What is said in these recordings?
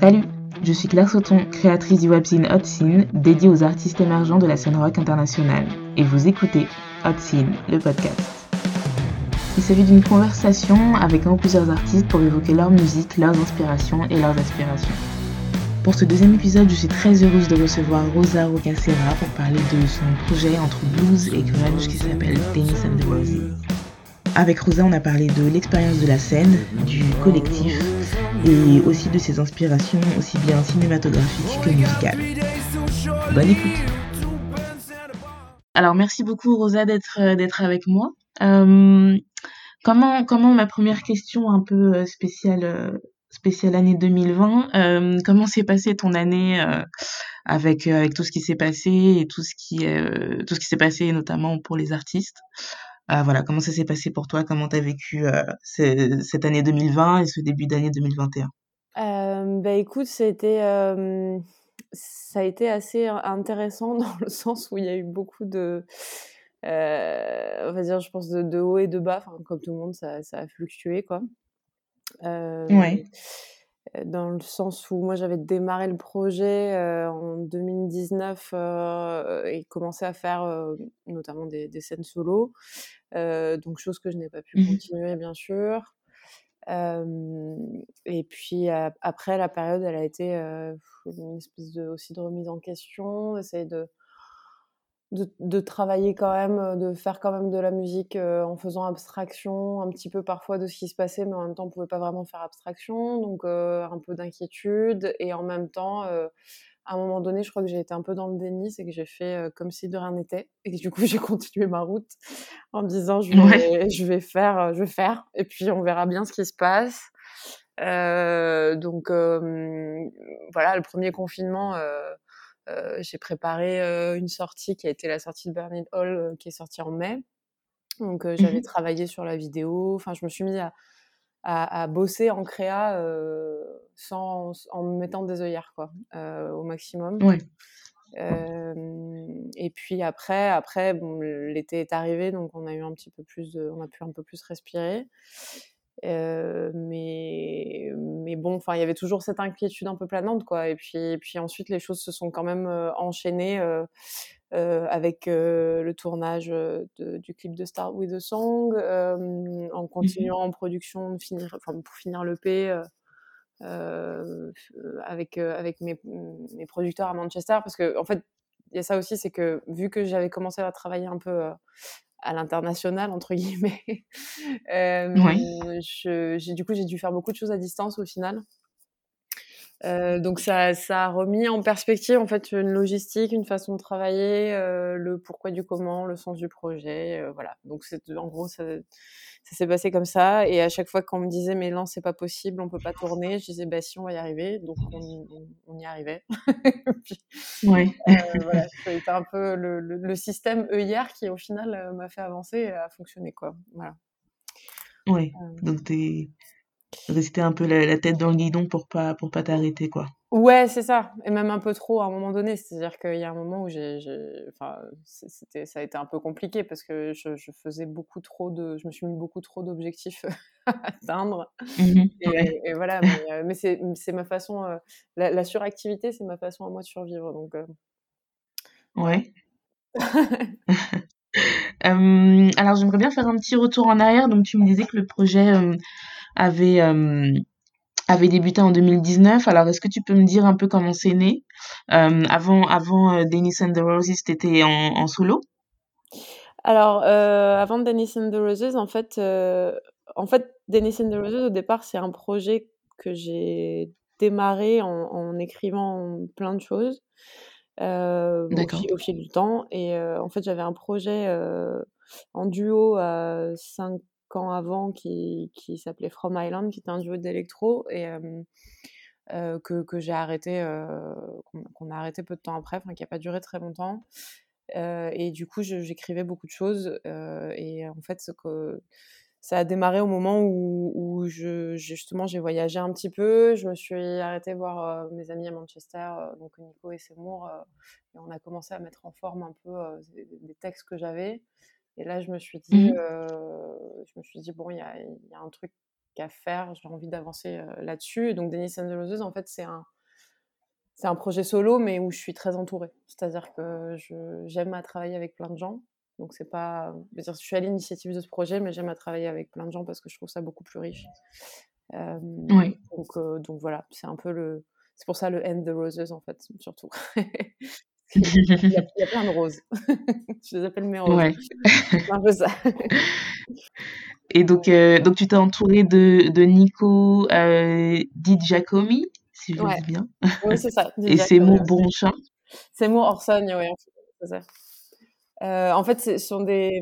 Salut, je suis Claire Sauton, créatrice du webzine Hot Scene, dédiée aux artistes émergents de la scène rock internationale. Et vous écoutez Hot Scene, le podcast. Il s'agit d'une conversation avec un ou plusieurs artistes pour évoquer leur musique, leurs inspirations et leurs aspirations. Pour ce deuxième épisode, je suis très heureuse de recevoir Rosa Rocacera pour parler de son projet entre blues et grunge qui s'appelle Tennis and the Roses. Avec Rosa, on a parlé de l'expérience de la scène, du collectif et aussi de ses inspirations aussi bien cinématographiques que musicales. Bonne écoute. Alors merci beaucoup Rosa d'être euh, d'être avec moi. Euh, comment comment ma première question un peu euh, spéciale spéciale année 2020 comment s'est passée ton année avec avec tout ce qui s'est passé et tout ce qui tout ce qui s'est passé notamment pour les artistes? Voilà, comment ça s'est passé pour toi? Comment tu as vécu, euh, cette année 2020 et ce début d'année 2021? Euh, bah, écoute, c'était, ça a été assez intéressant dans le sens où il y a eu beaucoup de, on va dire, je pense de de hauts et de bas, enfin comme tout le monde ça ça a fluctué quoi. Ouais. Euh, dans le sens où moi j'avais démarré le projet euh, en 2019 euh, et commencé à faire notamment des, des, scènes solo, donc chose que je n'ai pas pu mmh continuer bien sûr. et puis après la période, elle a été une espèce de, aussi de remise en question, essayer de de, travailler quand même, euh, de faire quand même de la musique euh, en faisant abstraction un petit peu parfois de ce qui se passait, mais en même temps on pouvait pas vraiment faire abstraction, donc euh, un peu d'inquiétude. Et en même temps à un moment donné, je crois que j'ai été un peu dans le déni, c'est que j'ai fait comme si de rien n'était. Et que du coup j'ai continué ma route en me disant je vais, je vais faire, je vais faire. Et puis on verra bien ce qui se passe. donc voilà, le premier confinement euh, j'ai préparé euh, une sortie qui a été la sortie de Burning Hall euh, qui est sortie en mai. Donc j'avais mmh travaillé sur la vidéo. Enfin, je me suis mise à, à, bosser en créa sans, en me mettant des œillères quoi, au maximum. et puis après, après bon, l'été est arrivé, donc on a eu un petit peu plus, de, on a pu un peu plus respirer. Euh, mais, mais bon, enfin, il y avait toujours cette inquiétude un peu planante, quoi. Et puis, puis ensuite, les choses se sont quand même euh, enchaînées euh, avec le tournage du clip de Start with a Song, en mmh continuant en production, finir, pour finir l'EP. avec avec mes, mes, producteurs à Manchester parce que en fait il y a ça aussi c'est que vu que j'avais commencé à travailler un peu à l'international entre guillemets. euh, du coup j'ai dû faire beaucoup de choses à distance au final. Euh, donc ça, ça a remis en perspective en fait une logistique, une façon de travailler, euh, le pourquoi du comment, le sens du projet, voilà. Donc c'est en gros ça, ça s'est passé comme ça. Et à chaque fois qu'on me disait mais non c'est pas possible, on peut pas tourner, je disais bah si on va y arriver. Donc on, on, y arrivait. oui. euh, voilà, c'était un peu le, le, système EIR qui au final euh, m'a fait avancer et a fonctionné quoi. Voilà. Oui. Euh. Donc t'es rester un peu la, tête dans le guidon pour pas pour pas t'arrêter quoi. Ouais, c'est ça, et même un peu trop à un moment donné. C'est-à-dire qu'il y a un moment où j'ai, enfin, c'était, ça a été un peu compliqué parce que je, je, faisais beaucoup trop de, je me suis mis beaucoup trop d'objectifs à atteindre. Mmh et, voilà, mais, euh, mais c'est, c'est ma façon, euh, la, suractivité, c'est ma façon à moi de survivre. Donc. Euh. Ouais. alors j'aimerais bien faire un petit retour en arrière. Donc tu me disais que le projet avait, euh, avait débuté en 2019. Alors, est-ce que tu peux me dire un peu comment c'est né? Euh, Avant, avant euh, Dennis and the Roses, tu étais en, en, solo? Alors, euh, avant Dennis and the Roses, en fait, euh, en fait, Dennis and the Roses, au départ, c'est un projet que j'ai démarré en, en, écrivant plein de choses euh, au, au, fil du temps. Et en fait, j'avais un projet en duo à 5 avant qui, qui s'appelait From Island, qui était un duo d'électro et que, que j'ai arrêté, qu'on a arrêté peu de temps après, enfin qui n'a pas duré très longtemps. Et du coup, j'écrivais beaucoup de choses et en fait, que ça a démarré au moment où, justement j'ai voyagé un petit peu. Je me suis arrêtée voir mes amis à Manchester, donc Nico et Seymour, et on a commencé à mettre en forme un peu des textes que j'avais. Et là, je me suis dit, mmh euh, je me suis dit bon, il y a, y a, un truc à faire. J'ai envie d'avancer là-dessus. Donc, Dennis and the Roses, en fait, c'est un, c'est un projet solo, mais où je suis très entourée. C'est-à-dire que j'aime à travailler avec plein de gens. Donc, c'est pas. Je, suis à l'initiative de ce projet, mais j'aime à travailler avec plein de gens parce que je trouve ça beaucoup plus riche. oui. Donc, donc, voilà, c'est un peu le. C'est pour ça le End the Roses, en fait, surtout. il, y a, plein de roses. je les appelle mes roses. Ouais. c'est un peu ça. Et donc, euh, donc tu t'es entouré de, de Nico euh, Di Giacomi, si je ouais. dis bien. Oui, c'est ça. Et mon bon chat. C'est mon Orson, oui, c'est ça. Euh, en fait, ce sont, des,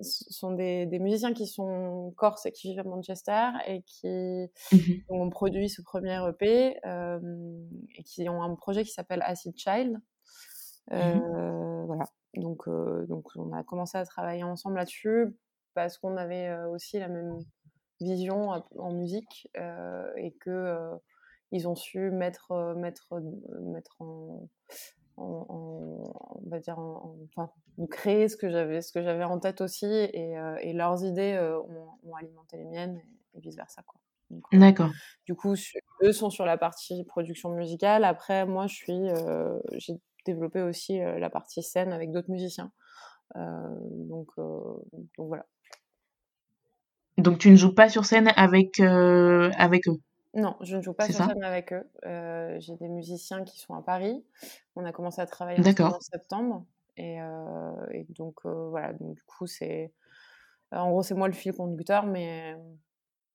sont des, des, musiciens qui sont corses et qui vivent à Manchester et qui mmh ont produit ce premier EP euh, et qui ont un projet qui s'appelle Acid Child. Mmh euh, Voilà. Donc, euh, donc, on a commencé à travailler ensemble là-dessus parce qu'on avait euh, aussi la même vision en musique et que ils ont su mettre, mettre, mettre en, on va dire, enfin, créer ce que j'avais, ce que j'avais en tête aussi, et, et leurs idées ont, alimenté les miennes et, vice versa, quoi. D'accord. Du coup, eux sont sur la partie production musicale. Après, moi, je suis, j'ai développé aussi la partie scène avec d'autres musiciens. donc, donc voilà. Donc tu ne joues pas sur scène avec, euh, avec eux? Non, je ne joue pas sur scène avec eux. Euh, j'ai des musiciens qui sont à Paris. On a commencé à travailler en septembre. Et, euh, et donc voilà, donc, du coup c'est... En gros c'est moi le fil conducteur, mais,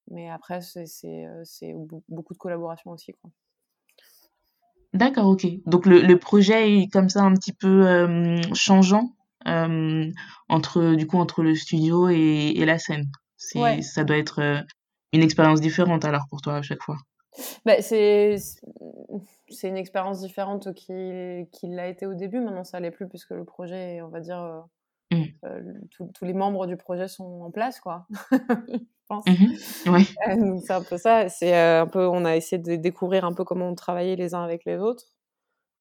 mais après c'est beaucoup de collaboration aussi. Quoi. D'accord, ok. Donc le, le, projet est comme ça un petit peu changeant entre, du coup, entre le studio et, et la scène. Ça doit être euh, une expérience différente alors pour toi à chaque fois. Bah, c'est c'est une expérience différente qui, qui l'a été au début. Maintenant, ça l'est plus puisque le projet, on va dire, euh, mmh. euh, tous les membres du projet sont en place, quoi. je pense. Mmh c'est un peu ça. C'est un peu, on a essayé de découvrir un peu comment on travaillait les uns avec les autres.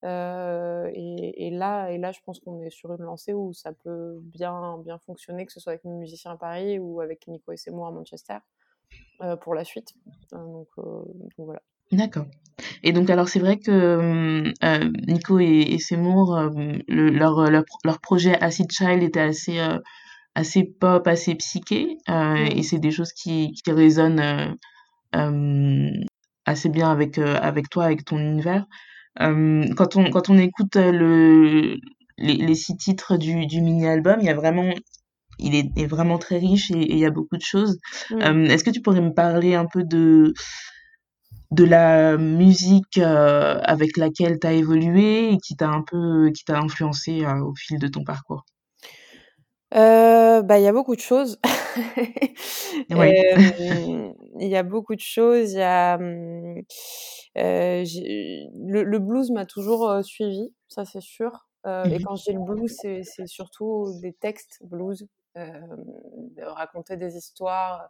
Euh, et, là, et là, je pense qu'on est sur une lancée où ça peut bien, bien fonctionner, que ce soit avec mes musiciens à Paris ou avec Nico et Seymour à Manchester euh, pour la suite. Euh, donc, voilà. D'accord. Et donc alors c'est vrai que Nico et, et Seymour, leur, leur, leur, projet Acid Child était assez assez pop, assez psyché, et c'est des choses qui, qui résonnent assez bien avec avec toi, avec ton univers. Euh, quand on quand on écoute euh, le les, les six titres du, du mini-album, il y a vraiment il est, est, vraiment très riche et, il y a beaucoup de choses. Euh, Est-ce que tu pourrais me parler un peu de de la musique euh, avec laquelle tu as évolué et qui t'a un peu qui t'a influencé euh, au fil de ton parcours? Euh, bah, il y a beaucoup de choses. Ouais. il y a beaucoup de choses. Il y a, euh, le, le, blues m'a toujours suivi, ça c'est sûr. Et mmh quand je dis le blues, c'est surtout des textes blues, raconter des histoires,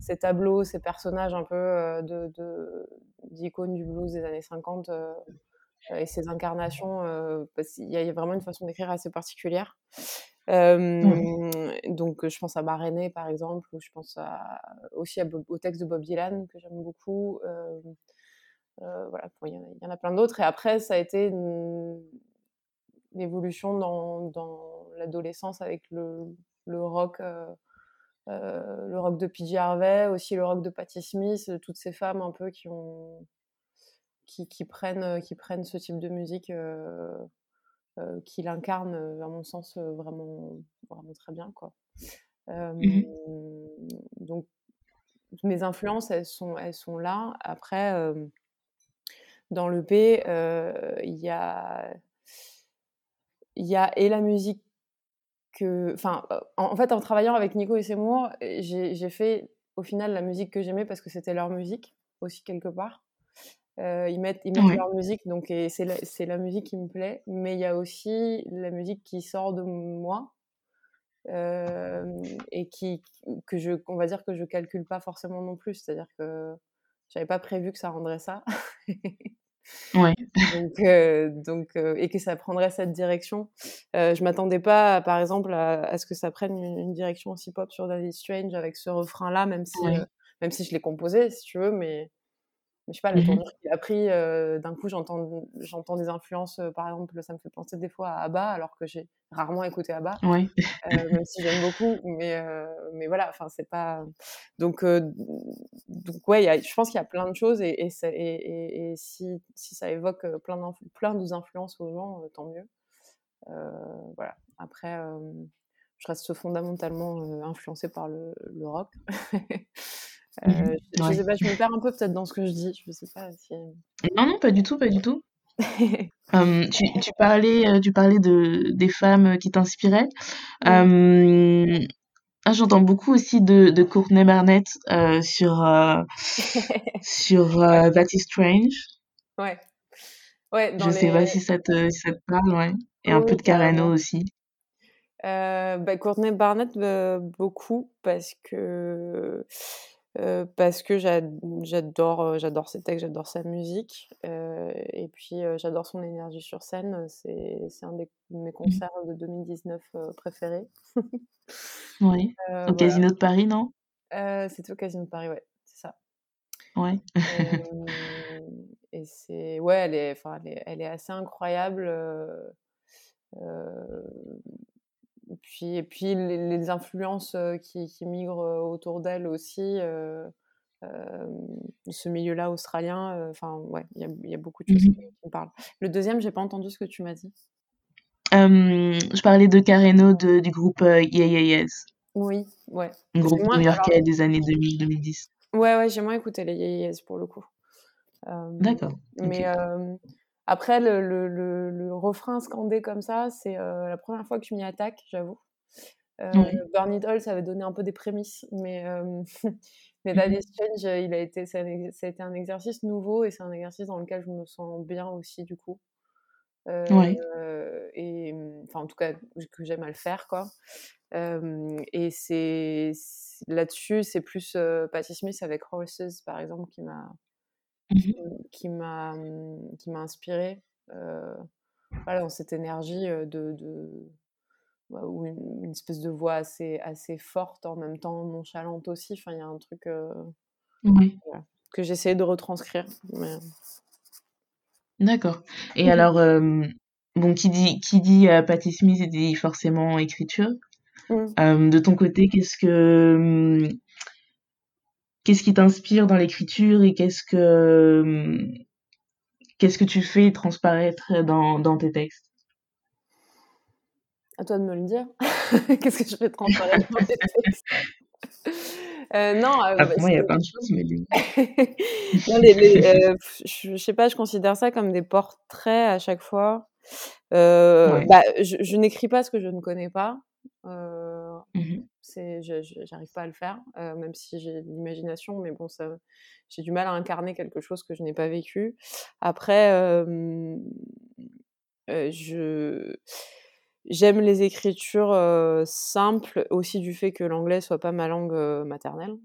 ces tableaux, ces personnages un peu de d'icônes du blues des années 50 et ces incarnations. Il y, a vraiment une façon d'écrire assez particulière. Donc, je pense à Marénée, par exemple, ou je pense à, aussi à, au texte de Bob Dylan, que j'aime beaucoup. Euh, voilà, il y, en a plein d'autres. Et après, ça a été une, évolution dans, dans l'adolescence avec le, le rock. Euh, euh, le rock de PJ Harvey, aussi le rock de Patti Smith, toutes ces femmes un peu qui ont qui, qui prennent qui prennent ce type de musique euh, euh, qui l'incarnent à mon sens vraiment vraiment très bien quoi. Mmh donc mes influences elles sont elles sont là. Après dans le P, il y a il y a et la musique que enfin en, fait en travaillant avec Nico et Seymour j'ai fait au final la musique que j'aimais parce que c'était leur musique aussi quelque part. Euh, ils mettent, ils mettent leur musique donc c'est la, la, musique qui me plaît mais il y a aussi la musique qui sort de moi euh, et qui que je on va dire que je calcule pas forcément non plus. C'est à dire que j'avais pas prévu que ça rendrait ça Ouais. Donc, euh, donc euh, et que ça prendrait cette direction. Euh, je m'attendais pas, par exemple, à, ce que ça prenne une, direction aussi pop sur David Strange avec ce refrain-là, même si, même si je l'ai composé, si tu veux, mais je sais pas, la mmh tournure qu'il a pris, d'un coup, j'entends, j'entends des influences, par exemple, ça me fait penser des fois à ABBA, alors que j'ai rarement écouté ABBA, ouais. même si j'aime beaucoup, mais, mais voilà, enfin, c'est pas. Donc, donc ouais, y a, je pense qu'il y a plein de choses, et, et, et, et si, si, ça évoque plein, plein d'influences aux gens, tant mieux. voilà. Après, je reste fondamentalement influencée par le, le rock. Euh, mmh je, sais pas, je me perds un peu peut-être dans ce que je dis. Je sais pas si... Non, non, pas du tout, pas du tout. tu, tu, parlais, euh, tu parlais de, des femmes qui t'inspiraient. ah, J'entends beaucoup aussi de, de Courtney Barnett euh, sur, sur That is Strange. Ouais. ouais je sais pas si ça, te, si ça te parle, ouais. Et un peu de Carano aussi. bah, Courtney Barnett, beaucoup, parce que parce que j'adore j'adore ses textes, j'adore sa musique et puis j'adore son énergie sur scène. C'est un de mes mmh concerts de 2019 préférés. oui. au Casino de Paris, non? C'était au Casino de Paris, ouais, c'est ça. Ouais. et c'est ouais, elle est, elle est, elle est assez incroyable. Puis, et puis les, influences qui, qui migrent autour d'elle aussi, ce milieu-là australien, enfin, ouais, il y, y, a beaucoup de choses mmh qui, me parlent. Le deuxième, j'ai pas entendu ce que tu m'as dit. je parlais de Carreno de, du groupe Yeah Yeah Yes. Oui, ouais. Un groupe new-yorkais des années 2000-2010. Ouais, ouais, j'ai moins écouté les Yeah Yes pour le coup. D'accord. Mais après, le, le, le, refrain scandé comme ça, c'est euh, la première fois que je m'y attaque, j'avoue. Euh, Burn It All, ça avait donné un peu des prémices, mais, euh, mais That is Change, il a été, ça, a, été un exercice nouveau et c'est un exercice dans lequel je me sens bien aussi, du coup. Euh, et enfin, en tout cas, que j'aime à le faire, quoi. et c'est là-dessus, c'est plus Patti Smith avec Horses, par exemple, qui m'a Mmh qui m'a mmh, qui m'a inspiré voilà, dans cette énergie de, de bah, ou une, espèce de voix assez assez forte en même temps nonchalante aussi. Enfin il y a un truc que j'essayais de retranscrire d'accord. Et mmh alors bon qui dit qui dit Patti Smith dit forcément écriture. De ton côté qu'est-ce que qu'est-ce qui t'inspire dans l'écriture et qu'est-ce que qu'est-ce que tu fais transparaître dans, dans tes textes? À toi de me le dire. qu'est-ce que je fais transparaître dans tes textes? Euh, non, euh, ah, pour moi, il y a plein de choses, mais non, les, les, euh, je, je, sais pas, je considère ça comme des portraits à chaque fois. Euh, bah, je, je n'écris pas ce que je ne connais pas. Euh, mmh c'est, j'arrive pas à le faire, euh, même si j'ai l'imagination, mais bon, ça, j'ai du mal à incarner quelque chose que je n'ai pas vécu. Après, euh, je j'aime les écritures simples aussi du fait que l'anglais soit pas ma langue maternelle.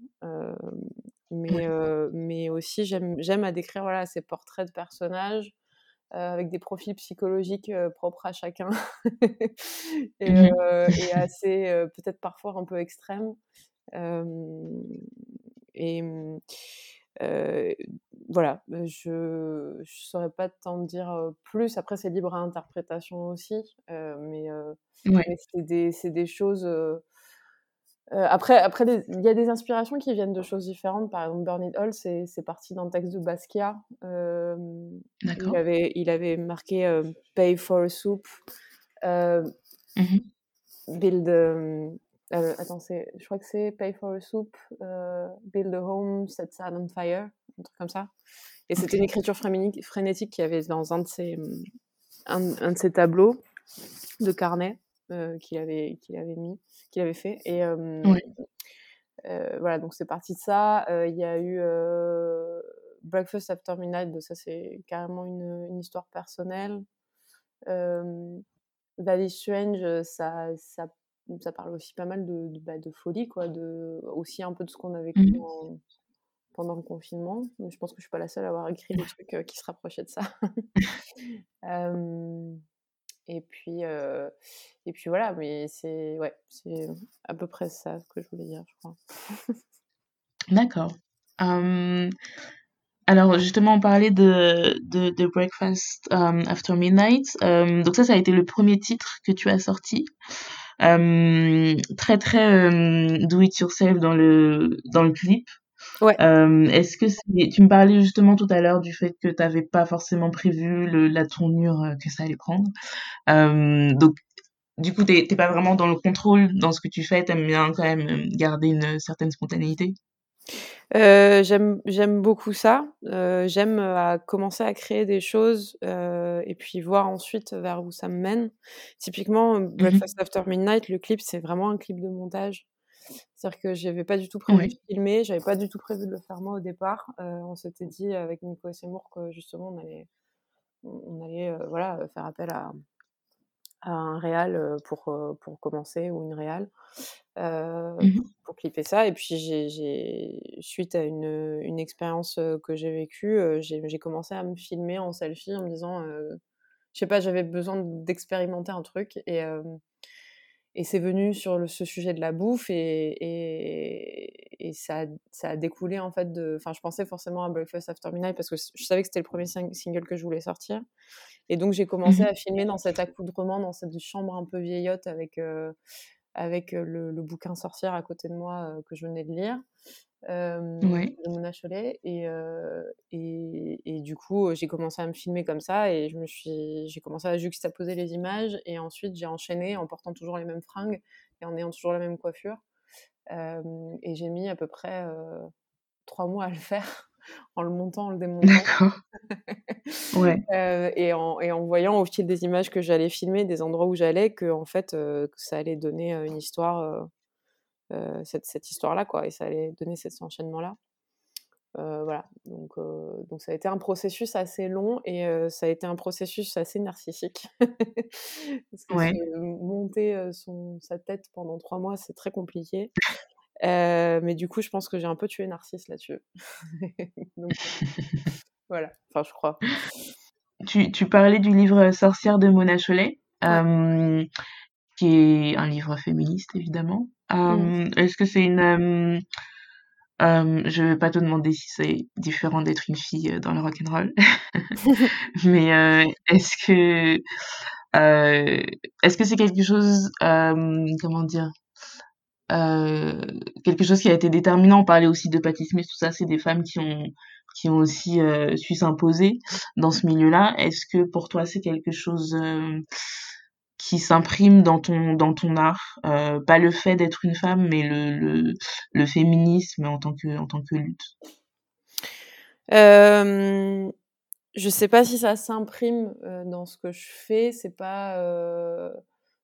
mais, mais aussi j'aime, j'aime à décrire voilà, ces portraits de personnages euh, avec des profils psychologiques euh, propres à chacun et, mmh euh, et, assez peut-être parfois un peu extrêmes. et voilà, je ne saurais pas t'en dire plus. Après, c'est libre à interprétation aussi, mais, mais c'est des, des, choses euh, après, après il y a des inspirations qui viennent de choses différentes. Par exemple, Burn It All, c'est parti d'un texte de Basquiat. Euh, il, avait, il avait marqué euh, Pay for a soup, mmh build. attends, je crois que c'est Pay for a soup, build a home, set sad on fire, un truc comme ça. Et c'était une écriture frénétique qu'il y avait dans un de ses, un, un de ses tableaux de carnet qu'il avait, qu'il avait mis qu'il avait fait. Et voilà, donc c'est parti de ça. Il y a eu Breakfast After Midnight, ça c'est carrément une, une, histoire personnelle. Valley Strange, ça, ça, ça, parle aussi pas mal de, de, bah, de, folie, quoi, de, aussi un peu de ce qu'on a vécu mmh pendant le confinement. Mais je pense que je suis pas la seule à avoir écrit des trucs qui se rapprochaient de ça. Et puis, euh, et puis voilà, mais c'est ouais, à peu près ça que je voulais dire, je crois. D'accord. alors justement, on parlait de, de, Breakfast After Midnight. donc ça, ça a été le premier titre que tu as sorti. très très do it yourself dans le dans le clip. Ouais. Est-ce que c'est... tu me parlais justement tout à l'heure du fait que tu n'avais pas forcément prévu le, la tournure que ça allait prendre. donc du coup, t'es pas vraiment dans le contrôle dans ce que tu fais, t'aimes bien quand même garder une certaine spontanéité? Euh, j'aime beaucoup ça. Euh, j'aime à commencer à créer des choses euh, et puis voir ensuite vers où ça me mène. Typiquement, mmh Breakfast After Midnight, le clip, c'est vraiment un clip de montage. C'est-à-dire que j'avais pas du tout prévu de filmer, j'avais pas du tout prévu de le faire moi au départ. on s'était dit avec Nico et Seymour que justement on allait, on allait voilà faire appel à, un réal pour, pour commencer ou une réal mmh pour clipper ça. Et puis, j'ai, suite à une, une expérience que j'ai vécue, j'ai, commencé à me filmer en selfie en me disant, je sais pas, j'avais besoin d'expérimenter un truc. Et, et c'est venu sur le, ce sujet de la bouffe et, et, et ça, a, ça, a découlé en fait de. Enfin, je pensais forcément à Breakfast After Midnight parce que je savais que c'était le premier single que je voulais sortir. Et donc, j'ai commencé mmh à filmer dans cet accoutrement, dans cette chambre un peu vieillotte avec, euh, avec le, bouquin Sorcière à côté de moi que je venais de lire. de Mona Cholet et, et, et, du coup j'ai commencé à me filmer comme ça et je me suis j'ai commencé à juxtaposer les images et ensuite j'ai enchaîné en portant toujours les mêmes fringues et en ayant toujours la même coiffure et j'ai mis à peu près trois mois à le faire en le montant, en le démontant. D'accord. ouais. Euh, et, en, et, en, voyant au fil des images que j'allais filmer, des endroits où j'allais, que en fait, euh, que ça allait donner euh, une histoire, cette, cette histoire-là, quoi, et ça allait donner cet enchaînement-là. voilà, donc, donc ça a été un processus assez long et ça a été un processus assez narcissique. Parce que monter son, sa tête pendant trois mois, c'est très compliqué. Euh, mais du coup, je pense que j'ai un peu tué Narcisse là-dessus. Donc, voilà, enfin, je crois. Tu, tu, parlais du livre Sorcière de Mona Chollet, euh, qui est un livre féministe, évidemment. Mmh. Est-ce que c'est une... je vais pas te demander si c'est différent d'être une fille dans le rock and roll, mais est-ce que est-ce que c'est quelque chose, comment dire, euh, quelque chose qui a été déterminant. On parlait aussi de Patti tout ça, c'est des femmes qui ont qui ont aussi euh, su s'imposer dans ce milieu-là. Est-ce que pour toi c'est quelque chose euh, qui s'imprime dans ton dans ton art, pas le fait d'être une femme, mais le, le, le féminisme en tant que en tant que lutte? Euh, je sais pas si ça s'imprime dans ce que je fais. C'est pas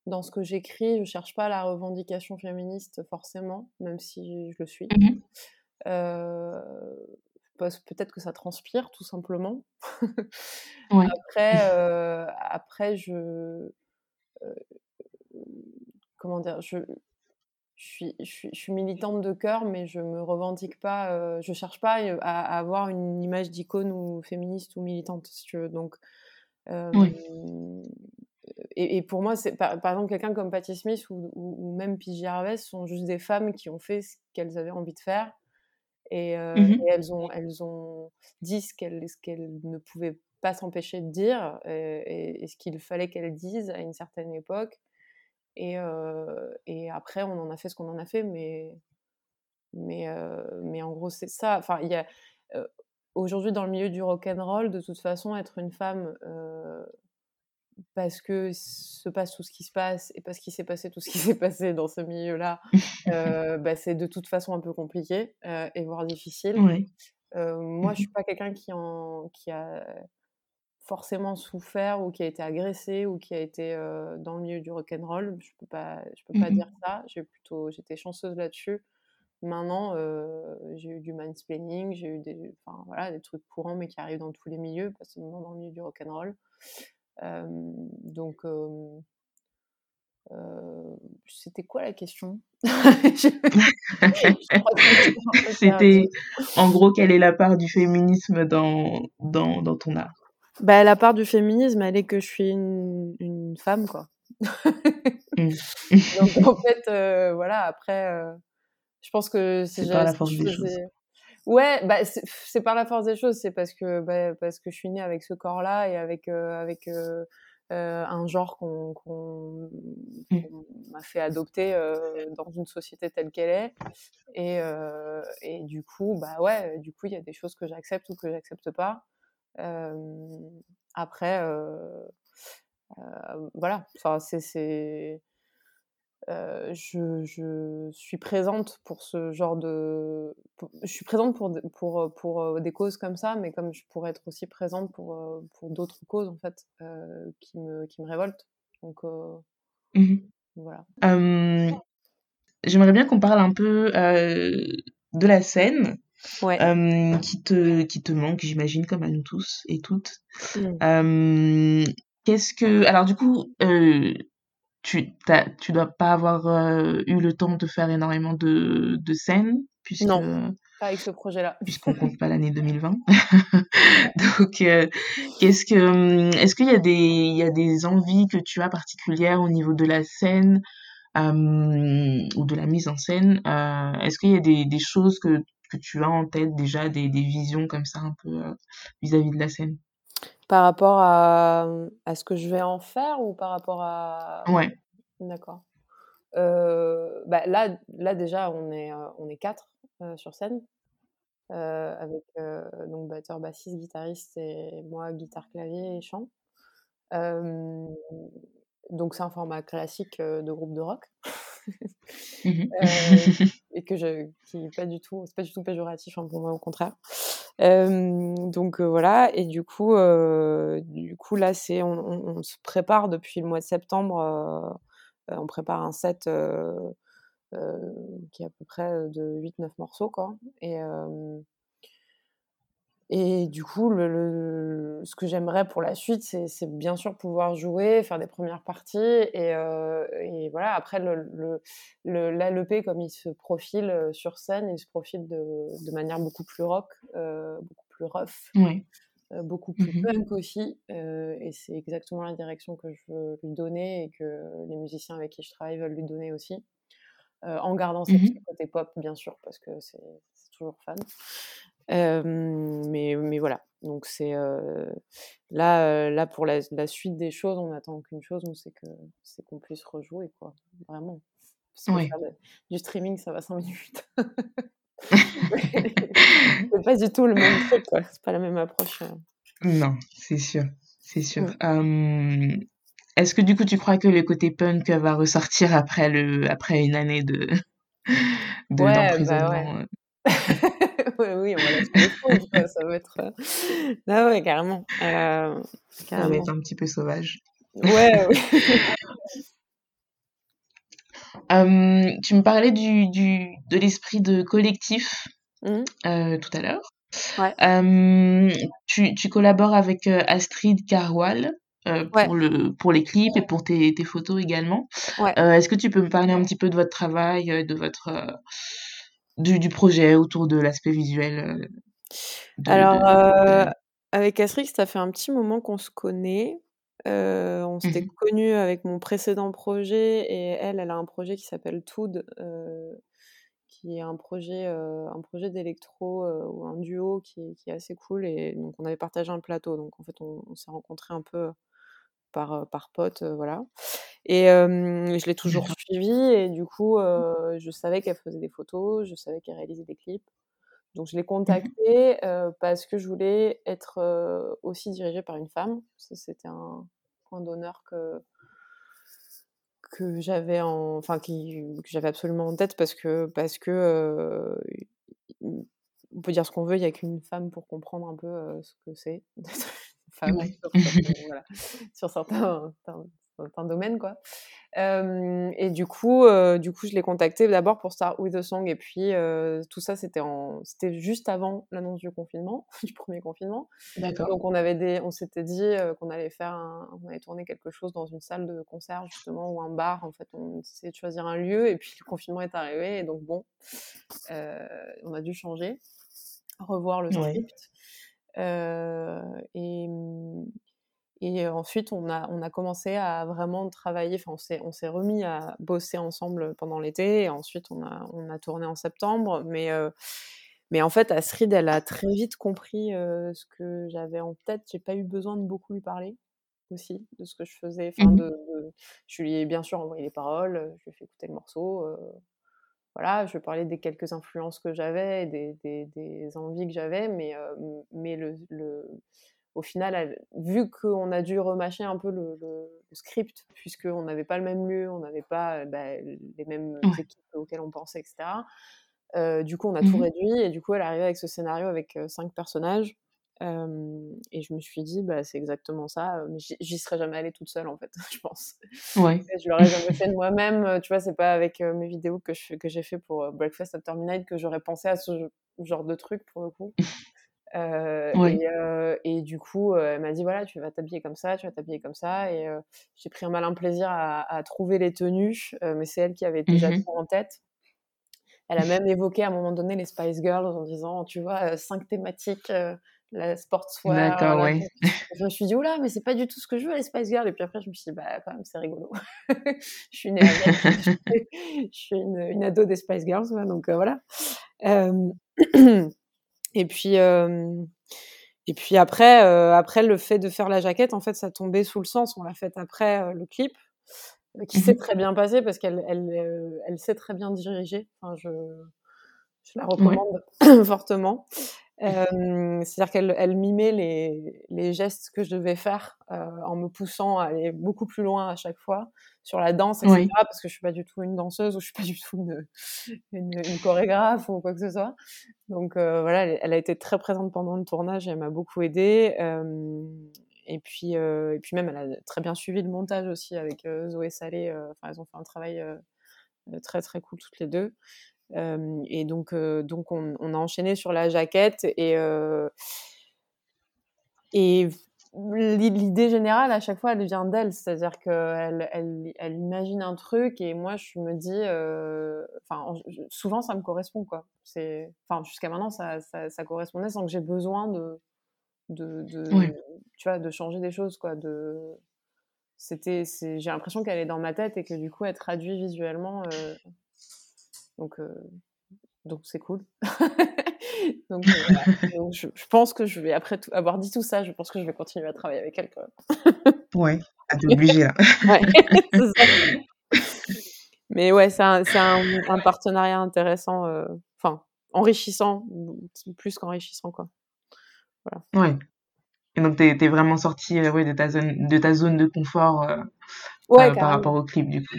dans ce que j'écris, je cherche pas la revendication féministe forcément, même si je le suis. Mmh euh, peut-être que ça transpire tout simplement. Après, euh, après je euh, comment dire, je, je suis, je, suis, je suis, militante de cœur, mais je me revendique pas, je cherche pas à, avoir une image d'icône ou féministe ou militante, si tu veux. Donc, et, pour moi, c'est par, exemple quelqu'un comme Patti Smith ou, même P.J. Harvey sont juste des femmes qui ont fait ce qu'elles avaient envie de faire et, euh, mmh elles ont elles ont dit ce qu'elles qu'elles ne pouvaient pas s'empêcher de dire et, ce qu'il fallait qu'elles disent à une certaine époque et, euh, et après on en a fait ce qu'on en a fait mais mais euh, mais en gros c'est ça enfin il y a aujourd'hui dans le milieu du rock and roll de toute façon être une femme parce que se passe tout ce qui se passe et parce qu'il s'est passé tout ce qui s'est passé dans ce milieu-là, euh, bah, c'est de toute façon un peu compliqué euh, et voire difficile. Euh, moi, je suis mmh pas quelqu'un qui, en, qui a forcément souffert ou qui a été agressé ou qui a été dans le milieu du rock and roll. Je peux pas, je peux pas mmh dire ça. J'ai plutôt, j'étais chanceuse là-dessus. Maintenant, j'ai eu du mansplaining, j'ai eu des, enfin, voilà, des trucs courants mais qui arrivent dans tous les milieux, pas seulement dans le milieu du rock and roll donc, c'était quoi la question? C'était en gros quelle est la part du féminisme dans, dans, dans ton art? Bah, La part du féminisme, elle est que je suis une, une femme, quoi. Mmh. Donc en fait, voilà, après, je pense que c'est la force des choses. Ouais, bah, c'est par la force des choses. C'est parce que, bah, parce que je suis née avec ce corps-là et avec, euh, avec euh, euh, un genre qu'on mmh. m'a fait adopter dans une société telle qu'elle est. Et, et, du coup, bah ouais, du coup, il y a des choses que j'accepte ou que j'accepte pas. après, voilà, enfin, c'est je, je, suis présente pour ce genre de. je suis présente pour, pour, pour, des causes comme ça, mais comme je pourrais être aussi présente pour, pour d'autres causes, en fait, qui, me, qui me révoltent. Donc, mmh voilà. J'aimerais bien qu'on parle un peu de la scène. qui, te, qui te manque, j'imagine, comme à nous tous et toutes. Mmh. Qu'est-ce que. Alors, du coup, tu tu dois pas avoir euh, eu le temps de faire énormément de, de scènes puisque non pas avec ce projet-là. puisqu'on compte pas l'année 2020 donc euh, qu'est-ce que hum, est-ce qu'il y a des il y a des envies que tu as particulières au niveau de la scène hum, ou de la mise en scène euh, est-ce qu'il y a des, des choses que que tu as en tête déjà des, des visions comme ça un peu vis-à-vis de la scène? Par rapport à, à, ce que je vais en faire ou par rapport à... Ouais. D'accord. Euh, bah là, là, déjà, on est, euh, on est quatre euh, sur scène, avec donc batteur, bassiste, guitariste et moi, guitare, clavier et chant. donc c'est un format classique de groupe de rock. Mmh et que je, qui n'est pas du tout, c'est pas du tout péjoratif hein, pour moi, au contraire donc voilà, et du coup, du coup là, c'est on, se prépare depuis le mois de septembre. on prépare un set qui est à peu près de 8-9 morceaux, quoi. Et du coup, le, ce que j'aimerais pour la suite, c'est bien sûr pouvoir jouer, faire des premières parties. Et, euh, et voilà, après, le, l'ALEP, comme il se profile euh, sur scène, il se profile de, de manière beaucoup plus rock, euh, beaucoup plus rough, beaucoup plus mmh punk aussi. et c'est exactement la direction que je veux lui donner et que les musiciens avec qui je travaille veulent lui donner aussi. en gardant mmh cette côté pop, bien sûr, parce que c'est toujours fan mais, mais voilà, donc c'est là, là pour la, la, suite des choses, on n'attend qu'une chose, c'est que c'est qu'on puisse rejouer, quoi, vraiment. du streaming, ça va 5 minutes. c'est pas du tout le même truc, quoi. C'est pas la même approche. Non, c'est sûr, c'est sûr. Est-ce que du coup, tu crois que le côté punk va ressortir après le, après une année de, de ouais, d'emprisonnement bah ouais. oui, on va laisser ça va être. Euh, ah ouais, carrément. Euh, Ça va être un petit peu sauvage. Ouais, oui. tu me parlais du, du, de l'esprit de collectif mmh. euh, tout à l'heure. Ouais. tu, tu, collabores avec Astrid Carwal. pour, le, pour les clips et pour tes, tes photos également. Ouais. Est-ce que tu peux me parler un petit peu de votre travail, de votre, du, du projet autour de l'aspect visuel euh, Alors, euh, avec Astrix, ça fait un petit moment qu'on se connaît. Euh, on s'était mmh connus avec mon précédent projet et elle, elle a un projet qui s'appelle Tood, qui est un projet, un projet d'électro ou un duo qui, qui, est assez cool. Et donc, on avait partagé un plateau. Donc, en fait, on, on s'est rencontrés un peu par, par pote, voilà. Et je l'ai toujours suivie et du coup, je savais qu'elle faisait des photos, je savais qu'elle réalisait des clips. Donc je l'ai mmh contactée parce que je voulais être aussi dirigée par une femme. C'était un point d'honneur que que j'avais en enfin qui, que j'avais absolument en tête parce que parce que on peut dire ce qu'on veut, il n'y a qu'une femme pour comprendre un peu ce que c'est sur, voilà, sur certains, un domaine quoi. et du coup, du coup, je l'ai contacté d'abord pour Start with a Song et puis tout ça c'était en, c'était juste avant l'annonce du confinement, du premier confinement. Donc on avait des, on s'était dit qu'on allait faire, on allait tourner quelque chose dans une salle de concert justement ou un bar. En fait, on essayait de choisir un lieu et puis le confinement est arrivé et donc bon, on a dû changer, revoir le script. Et mmh, et ensuite, on a, on a commencé à vraiment travailler, enfin, on s'est remis à bosser ensemble pendant l'été, et ensuite, on a, on a tourné en septembre, mais, Mais en fait, Astrid, elle a très vite compris ce que j'avais en tête. J'ai pas eu besoin de beaucoup lui parler aussi de ce que je faisais. Enfin, Mmh de, Je lui ai bien sûr envoyé les paroles, je lui ai fait écouter le morceau. Voilà, je parlé des quelques influences que j'avais, des, des, des, envies que j'avais, mais, mais le, le, au final, vu qu'on a dû remâcher un peu le, script, puisqu'on n'avait pas le même lieu, on n'avait pas bah, les mêmes équipes auxquelles on pensait, etc. du coup, on a tout mmh réduit et du coup, elle arrivée avec ce scénario avec cinq personnages. Et je me suis dit, bah, c'est exactement ça. Mais j'y serais jamais allée toute seule, en fait, je pense. Ouais. Je l'aurais jamais fait de moi-même. Tu vois, c'est pas avec mes vidéos que j'ai que fait pour Breakfast at Midnight que j'aurais pensé à ce genre de truc, pour le coup. Euh, et, euh, et, du coup, euh, elle m'a dit voilà, tu vas t'habiller comme ça, tu vas t'habiller comme ça. Et j'ai pris un malin plaisir à, à trouver les tenues, mais c'est elle qui avait déjà mmh tout en tête. Elle a même évoqué à un moment donné les Spice Girls en disant, tu vois, cinq thématiques, la sportswear. D'accord, ouais. Je me suis dit, oula, mais c'est pas du tout ce que je veux, les Spice Girls. Et puis après, je me suis dit, bah, quand même, c'est rigolo. je suis née avec, je suis une, une, ado des Spice Girls, donc voilà. Et puis, et puis après, après, le fait de faire la jaquette, en fait, ça tombait sous le sens. On l'a fait après le clip, qui s'est mmh très bien passé parce qu'elle elle, elle sait très bien diriger. Enfin, je, je la recommande fortement. C'est-à-dire qu'elle elle mimait les, les, gestes que je devais faire en me poussant à aller beaucoup plus loin à chaque fois sur la danse, etc. Parce que je suis pas du tout une danseuse ou je suis pas du tout une, une, chorégraphe ou quoi que ce soit. Donc voilà, elle, a été très présente pendant le tournage et elle m'a beaucoup aidée. et puis, et puis même, elle a très bien suivi le montage aussi avec Zoé Salé. Enfin, elles ont fait un travail très très cool toutes les deux et donc, donc on, on, a enchaîné sur la jaquette et, et l'idée générale à chaque fois elle vient d'elle, c'est-à-dire qu'elle elle, elle, imagine un truc et moi je me dis, enfin souvent ça me correspond quoi. C'est, enfin jusqu'à maintenant ça, ça, ça, correspondait sans que j'ai besoin de, de, de tu vois, de changer des choses quoi. De, c'était, j'ai l'impression qu'elle est dans ma tête et que du coup elle traduit visuellement. Donc, donc c'est cool. donc, je, pense que je vais, après avoir dit tout ça, je pense que je vais continuer à travailler avec elle quand même. ouais, à t'obliger là. ouais, Mais ouais, c'est un, un, partenariat intéressant, enfin, enrichissant, plus qu'enrichissant, quoi. Voilà. Ouais. Et donc, tu es, vraiment sortie ouais, de, ta zone, de ta zone de confort ouais, par rapport au clip, du coup.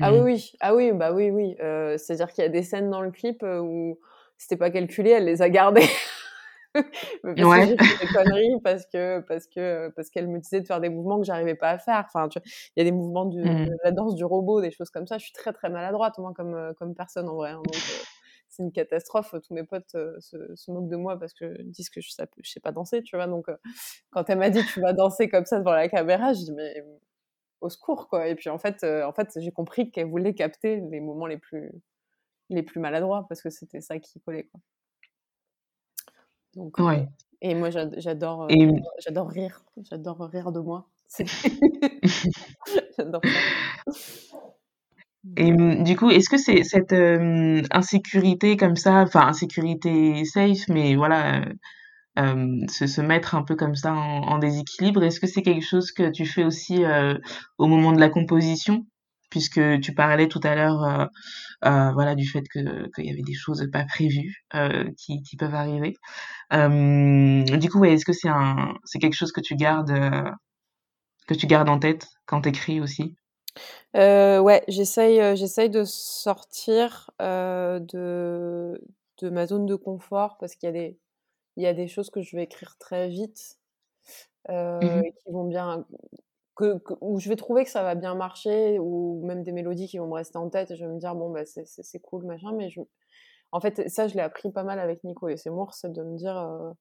Ah oui, mmh. oui, ah oui, bah oui, oui. Euh, C'est-à-dire qu'il y a des scènes dans le clip où c'était pas calculé, elle les a gardées. parce ouais. que des conneries parce que parce que parce qu'elle me disait de faire des mouvements que j'arrivais pas à faire. Enfin, il y a des mouvements du, mmh. de la danse du robot, des choses comme ça. Je suis très très maladroite moi comme comme personne en vrai. Hein, donc euh, c'est une catastrophe. Tous mes potes se, se, moquent de moi parce que disent que je sais, je sais pas danser, tu vois. Donc quand elle m'a dit tu vas danser comme ça devant la caméra, je dis mais au secours quoi. Et puis en fait euh, en fait j'ai compris qu'elle voulait capter les moments les plus les plus maladroits parce que c'était ça qui collait quoi. Donc ouais. et moi j'adore euh, j'adore rire. J'adore rire de moi. J'adore et du coup, est-ce que c'est cette insécurité comme ça, enfin insécurité safe, mais voilà, euh, se, se, mettre un peu comme ça en, en déséquilibre. Est-ce que c'est quelque chose que tu fais aussi euh, au moment de la composition? Puisque tu parlais tout à l'heure euh, euh voilà du fait que qu'il y avait des choses pas prévues euh, qui, qui peuvent arriver. du coup, ouais, est-ce que c'est un c'est quelque chose que tu gardes que tu gardes en tête quand t'écris aussi? Euh, ouais, j'essaye, j'essaye de sortir euh, de, de ma zone de confort parce qu'il y a des, il y a des choses que je vais écrire très vite euh, mmh qui vont bien que, où je vais trouver que ça va bien marcher ou même des mélodies qui vont me rester en tête et je vais me dire bon bah c'est cool machin mais je en fait ça je l'ai appris pas mal avec Nico et c'est c'est de me dire euh,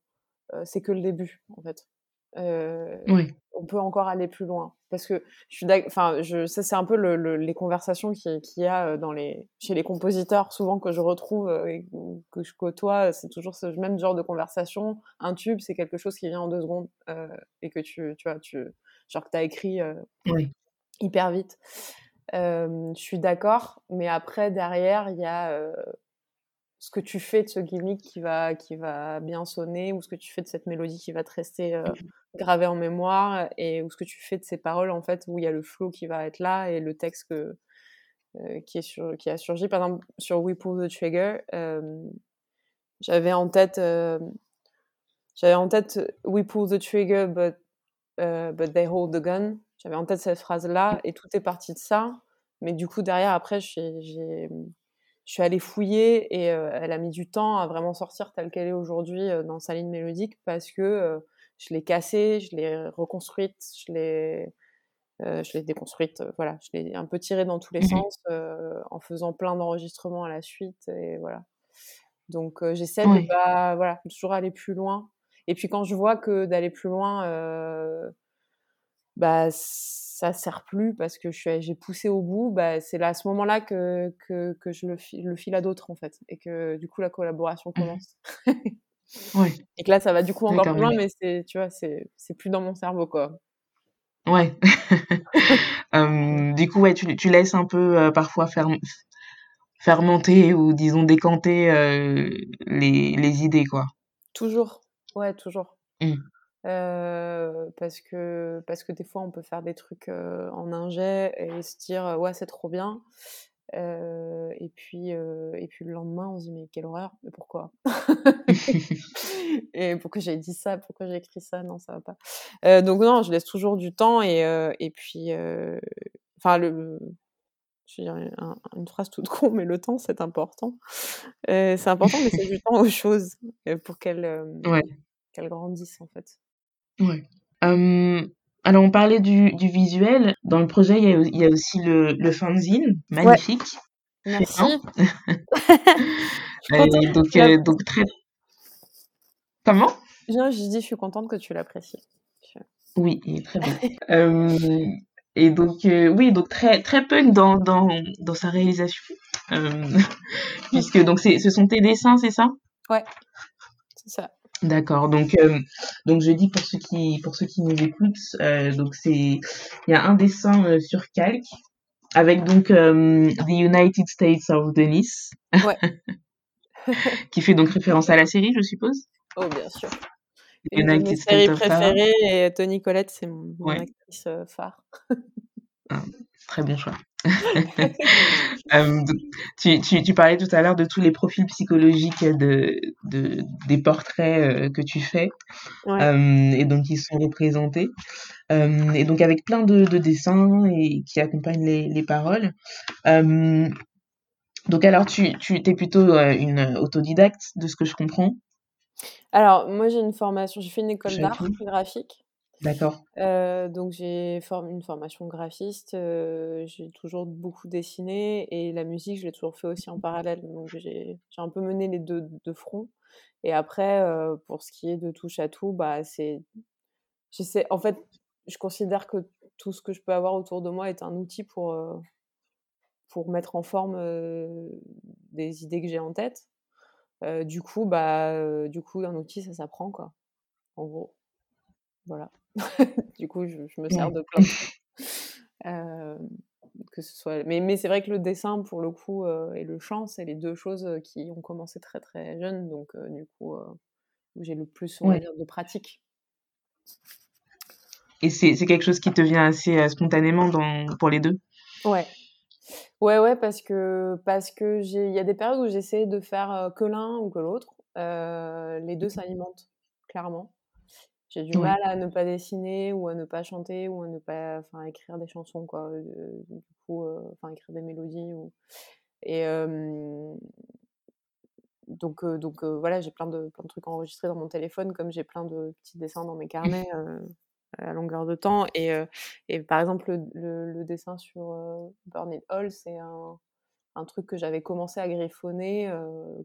euh, c'est que le début en fait euh, oui. on peut encore aller plus loin parce que je suis enfin je ça c'est un peu le, les conversations qu'il qui y a dans les chez les compositeurs souvent que je retrouve et que je côtoie c'est toujours ce même genre de conversation un tube c'est quelque chose qui vient en deux secondes euh, et que tu tu vois tu genre que t'as écrit euh, oui. hyper vite je suis d'accord mais après derrière il y a ce que tu fais de ce gimmick qui va, qui va bien sonner, ou ce que tu fais de cette mélodie qui va te rester euh, gravée en mémoire, et ou ce que tu fais de ces paroles, en fait, où il y a le flow qui va être là, et le texte que, euh, qui, est sur, qui a surgi. Par exemple, sur We Pull the Trigger, euh, j'avais en tête... j'avais en tête We pull the trigger, but, but they hold the gun. J'avais en tête cette phrase-là, et tout est parti de ça. Mais du coup, derrière, après, j'ai je suis allée fouiller et elle a mis du temps à vraiment sortir telle qu'elle est aujourd'hui dans sa ligne mélodique parce que je l'ai cassée, je l'ai reconstruite, je l'ai je l'ai déconstruite, voilà, je l'ai un peu tirée dans tous les mmh sens en faisant plein d'enregistrements à la suite et voilà. Donc j'essaie de pas, voilà, toujours aller plus loin. Et puis quand je vois que d'aller plus loin, bah ça sert plus parce que j'ai poussé au bout, bah, c'est à ce moment-là que, que, que, je le, le file à d'autres en fait et que du coup la collaboration mmh commence. ouais. Et que là ça va du coup encore plus loin, mais c'est tu vois c'est plus dans mon cerveau quoi. Ouais. du coup ouais tu, tu laisses un peu euh, parfois faire fermenter ou disons décanter euh, les, les idées quoi. Toujours. Ouais toujours. Mmh parce que parce que des fois on peut faire des trucs en ingé et se dire ouais c'est trop bien et puis et puis le lendemain on se dit mais quelle horreur mais pourquoi? Et pourquoi j'ai dit ça? Pourquoi j'ai écrit ça? Non ça va pas donc non je laisse toujours du temps et et puis enfin le je vais dire une phrase toute con, mais le temps, c'est important. c'est important, mais c'est du temps aux choses pour qu'elles ouais. qu'elles grandissent, en fait. Ouais. alors, on parlait du, du, visuel. Dans le projet, il y a, il y a aussi le, le fanzine, magnifique. Merci. donc, euh, donc, très. Comment? Je, je dis, je suis contente que tu l'apprécies. Oui, et très bien. euh, et donc, euh, oui, donc très, très punk dans, dans, dans sa réalisation. puisque donc, ce sont tes dessins, c'est ça? Ouais, c'est ça. D'accord. Donc, euh, donc je dis pour ceux qui, pour ceux qui nous écoutent, euh, donc c'est, il y a un dessin euh, sur calque avec donc The United States of Denis, ouais. qui fait donc référence à la série, je suppose. Oh bien sûr. Une de mes séries préférées et Tony Collette, c'est mon, mon actrice phare. ah, très bon choix. Euh, tu, tu, tu, parlais tout à l'heure de tous les profils psychologiques de, de des portraits euh, que tu fais euh, et donc qui sont représentés et donc avec plein de, de, dessins et qui accompagnent les, les paroles. donc alors tu, tu es plutôt une autodidacte de ce que je comprends? Alors moi j'ai une formation, j'ai fait une école d'art graphique. D'accord. Euh, donc j'ai une formation graphiste, euh, j'ai toujours beaucoup dessiné et la musique, je l'ai toujours fait aussi en parallèle. Donc j'ai un peu mené les deux de front. Et après, euh, pour ce qui est de touche à tout, bah c'est j'essaie en fait, je considère que tout ce que je peux avoir autour de moi est un outil pour, pour mettre en forme, des idées que j'ai en tête. du coup, bah, du coup, un outil, ça s'apprend, quoi, en gros. Voilà. du coup, je, me sers de plein de que ce soit... Mais, mais c'est vrai que le dessin, pour le coup, et le chant, c'est les deux choses qui ont commencé très très jeunes. Donc, du coup, j'ai le plus, on va dire, de pratique. Et c'est quelque chose qui te vient assez spontanément dans, pour les deux? Ouais. Ouais, ouais, parce que parce que il y a des périodes où j'essaie de faire que l'un ou que l'autre. les deux s'alimentent, clairement. J'ai du mal à ne pas dessiner ou à ne pas chanter ou à ne pas enfin écrire des chansons quoi du coup enfin écrire des mélodies ou et donc donc voilà j'ai plein de plein de trucs enregistrés dans mon téléphone comme j'ai plein de petits dessins dans mes carnets à longueur de temps et et par exemple le, le, dessin sur Burn It All c'est un un truc que j'avais commencé à griffonner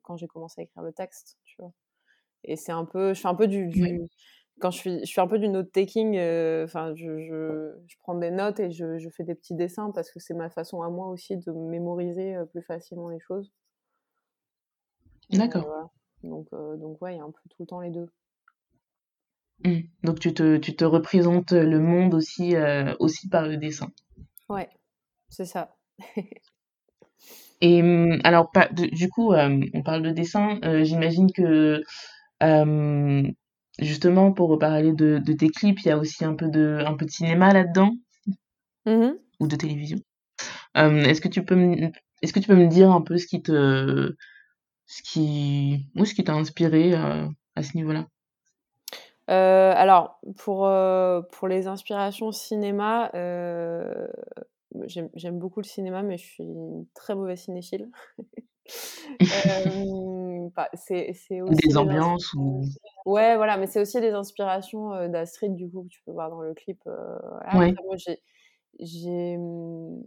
quand j'ai commencé à écrire le texte tu vois et c'est un peu je fais un peu du, du quand je fais un peu du note-taking, euh, enfin, je, je, je, prends des notes et je, je, fais des petits dessins parce que c'est ma façon à moi aussi de mémoriser euh, plus facilement les choses. D'accord. donc, euh, donc, ouais, il y a un peu tout le temps les deux. Mmh. Donc, tu te, tu te représentes le monde aussi, aussi par le dessin. Ouais, c'est ça. Et hum, alors, du coup, euh, on parle de dessin. euh, j'imagine que euh, justement, pour reparler de, de tes clips, il y a aussi un peu de, un peu de cinéma là-dedans Mmh ou de télévision. Euh, est-ce que tu peux me, est-ce que tu peux me dire un peu ce qui te, ce qui, ou ce qui t'a inspiré euh, à ce niveau-là? Euh, alors, pour, pour les inspirations cinéma, j'aime j'aime beaucoup le cinéma, mais je suis une très mauvaise cinéphile. Euh, bah, c'est aussi des des ambiances ou... inspirations ouais, voilà, mais c'est aussi des inspirations, heu, d'Astrid, du coup, que tu peux voir dans le clip, voilà. Ouais. Après moi, j'ai j'ai, mmh,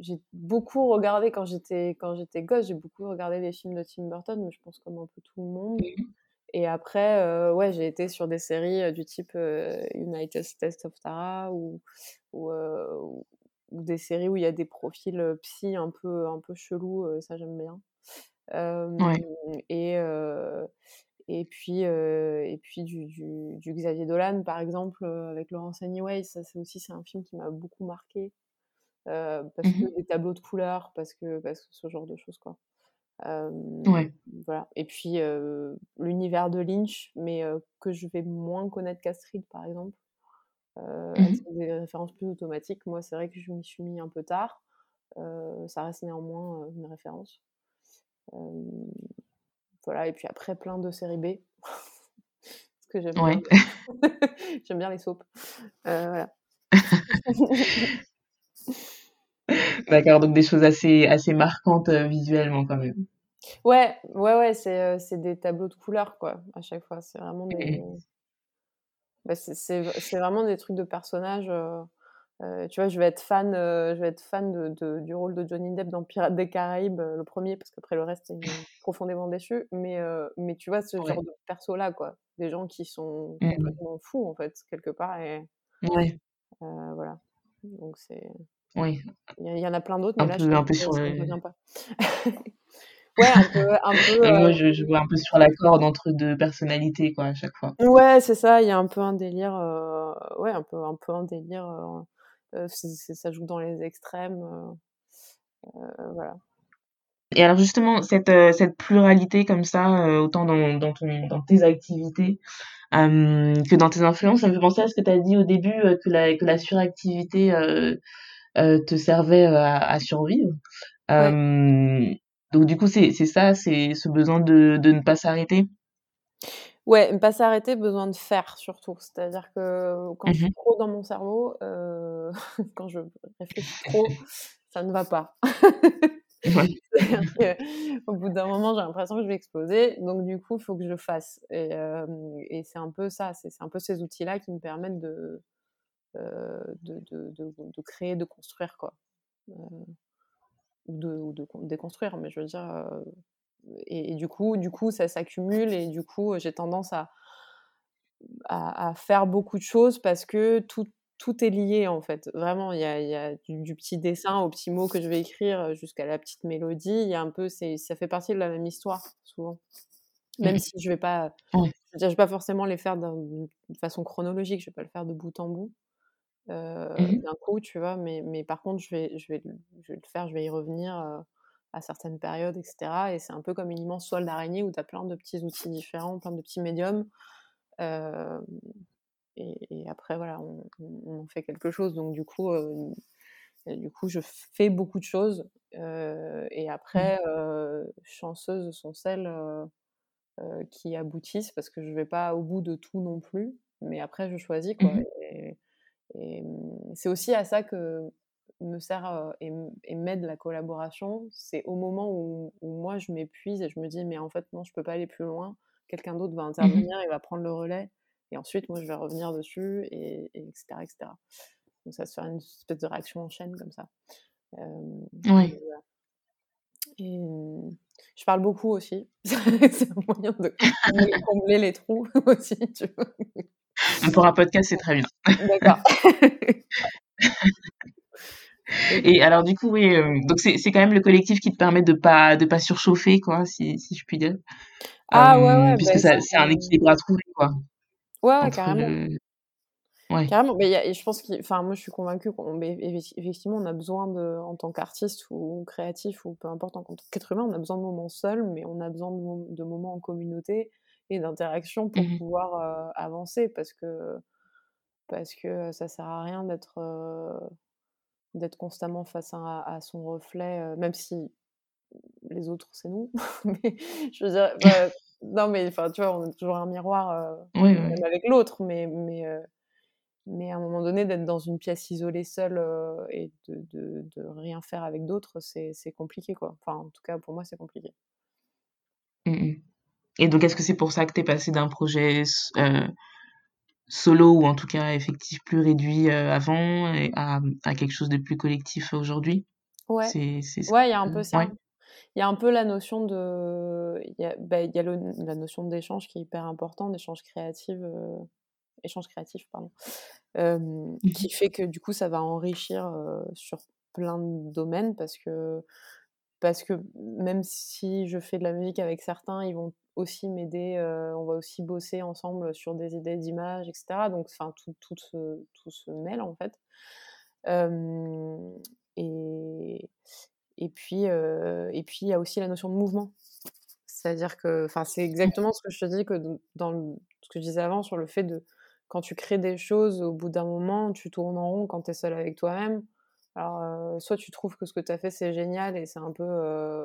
j'ai beaucoup regardé quand j'étais quand j'étais gosse, j'ai beaucoup regardé les films de Tim Burton, mais je pense comme un peu tout le monde. Mhm. Et après, euh, ouais, j'ai été sur des séries euh, du type euh, United States of Tara ou, ou, euh, ou- des séries où il y a des profils psy un peu, un peu chelous, ça j'aime bien. Ouais. et, et puis, euh, et puis du, du, du Xavier Dolan, par exemple, euh, avec Laurence Anyway, ça c'est aussi c'est un film qui m'a beaucoup marqué. euh, parce que Mhm. des tableaux de couleurs, parce que, parce que ce genre de choses, quoi. Ouais. voilà. Et puis l'univers de Lynch, mais que je vais moins connaître qu'Astrid, par exemple. Euh, c'est des références plus automatiques. Moi, c'est vrai que je m'y suis mis un peu tard. Euh, ça reste néanmoins une référence. Voilà. Et puis après, plein de séries B. Parce que j'aime bien. J'aime bien les soaps. Euh, voilà. D'accord, donc des choses assez, assez marquantes visuellement quand même. Ouais, ouais, ouais, c'est euh, c'est des tableaux de couleurs, quoi, à chaque fois. C'est vraiment des. Bah, c'est vraiment des trucs de personnages. euh, euh, tu vois, je vais être fan, euh, je vais être fan de, de- du rôle de Johnny Depp dans Pirates des Caraïbes, euh, le premier, parce qu'après le reste, il est profondément déçu. Mais, mais tu vois, ce Ouais. genre de perso-là, quoi. Des gens qui sont Mhm. complètement fous, en fait, quelque part. Et Ouais. voilà. Donc, c'est. Ouais. Il y, en a plein d'autres, mais là, je peu, un peu me revient pas. Ouais, un peu, un peu. Euh, euh, Moi, je, je vois un peu sur la corde entre deux personnalités, quoi, à chaque fois. Ouais, c'est ça, il y a un peu un délire, heu, ouais, un peu un peu un délire, c'est ça joue dans les extrêmes, voilà. Et alors justement, cette, euh, cette pluralité comme ça, euh, autant dans, dans, ton, dans tes activités euh, que dans tes influences, ça me fait penser à ce que tu as dit au début, euh, que, la, que la suractivité euh, euh, te servait euh, à, à survivre. Ouais. Euh, donc du coup, c'est c'est ça, c'est ce besoin de, de ne pas s'arrêter? Ouais, ne pas s'arrêter, besoin de faire surtout. C'est-à-dire que quand je suis Mhm. trop dans mon cerveau, heu, quand je réfléchis trop, ça ne va pas. Ouais. Qu'au bout d'un moment, j'ai l'impression que je vais exploser, donc du coup, il faut que je fasse et hem et c'est un peu ça, c'est c'est un peu ces outils-là qui me permettent de, de de de de créer, de construire, quoi. Ou de, ou de déconstruire, mais je veux dire. et, et du coup, du coup, ça s'accumule et du coup, j'ai tendance à, à, à faire beaucoup de choses parce que tout, tout est lié en fait. Vraiment, il y a, il y a du, du petit dessin au petit mot que je vais écrire jusqu'à la petite mélodie. Il y a un peu, c'est, ça fait partie de la même histoire souvent. Même Mhm. si je vais pas, je vais pas forcément les faire d'une façon chronologique. Je vais pas le faire de bout en bout euh, Mhm. d'un coup, tu vois? Mais, mais par contre, je vais, je vais, le- je vais le faire, je vais y revenir euh, à certaines périodes, etc. Et c'est un peu comme une immense toile d'araignée où tu as plein de petits outils différents, plein de petits médiums. Euh, et, et après, voilà, on, on- on en fait quelque chose. Donc, du coup, du coup je fais beaucoup de choses. et après, euh, chanceuses sont celles qui aboutissent parce que je vais pas au bout de tout non plus. Mais après, je choisis, quoi. Et, et, mmh, c'est aussi à ça que me sert et, m'aide la collaboration. C'est au moment où, où moi je m'épuise et je me dis, mais en fait, non, je peux pas aller plus loin. Quelqu'un d'autre va Mhm. intervenir, il va prendre le relais. Et ensuite, moi, je vais revenir dessus, et, et etc., etc. Donc, ça se fait une espèce de réaction en chaîne comme ça. Euh, Ouais. et je parle beaucoup aussi. c'est un moyen de combler, combler les trous aussi, tu vois. Pour un podcast, c'est très bien. D'accord. Et alors du coup, oui, euh, donc c'est c'est quand même le collectif qui te permet de pas de pas surchauffer, quoi, si, si je puis dire. Ah ouais, Euh, ouais, puisque bah, ça, c'est... un équilibre à trouver, quoi, Ouais, ouais, carrément. le... Carrément, mais je pense que, enfin, moi je suis convaincue qu'effectivement on a besoin de, en tant qu'artiste ou créatif ou peu importe en tant qu'être humain, on a besoin de moments seuls, mais on a besoin de, moments en communauté et d'interaction pour mmh pouvoir avancer parce que parce que ça sert à rien d'être d'être constamment face à, son reflet, même si les autres c'est nous, mais je veux dire, bah, non mais enfin tu vois, on est toujours un miroir avec l'autre, mais mais mais à un moment donné, d'être dans une pièce isolée seule euh, et de, de, de, rien faire avec d'autres, c'est compliqué, quoi. Enfin, en tout cas, pour moi, c'est compliqué. Mmh et donc, est-ce que c'est pour ça que tu es passé d'un projet euh, solo, ou en tout cas effectif plus réduit euh, avant, à, à, quelque chose de plus collectif aujourd'hui? Ouais, ouais, il y a un peu ça. Il y a un peu la notion de... Il y a, bah, y a la notion d'échange qui est hyper importante, d'échange créatif échange créatif, pardon, mmh qui fait que du coup ça va enrichir sur plein de domaines parce que parce que même si je fais de la musique avec certains, ils vont aussi m'aider, on va aussi bosser ensemble sur des idées d'images, etc. Donc enfin tout, tout, se, tout se mêle en fait. et, et puis et puis il y a aussi la notion de mouvement. C'est-à-dire que, enfin, c'est exactement ce que je te dis que dans ce que je disais avant sur le fait de quand tu crées des choses, au bout d'un moment, tu tournes en rond quand tu es seul avec toi-même. Alors, soit tu trouves que ce que tu as fait, c'est génial et c'est un peu,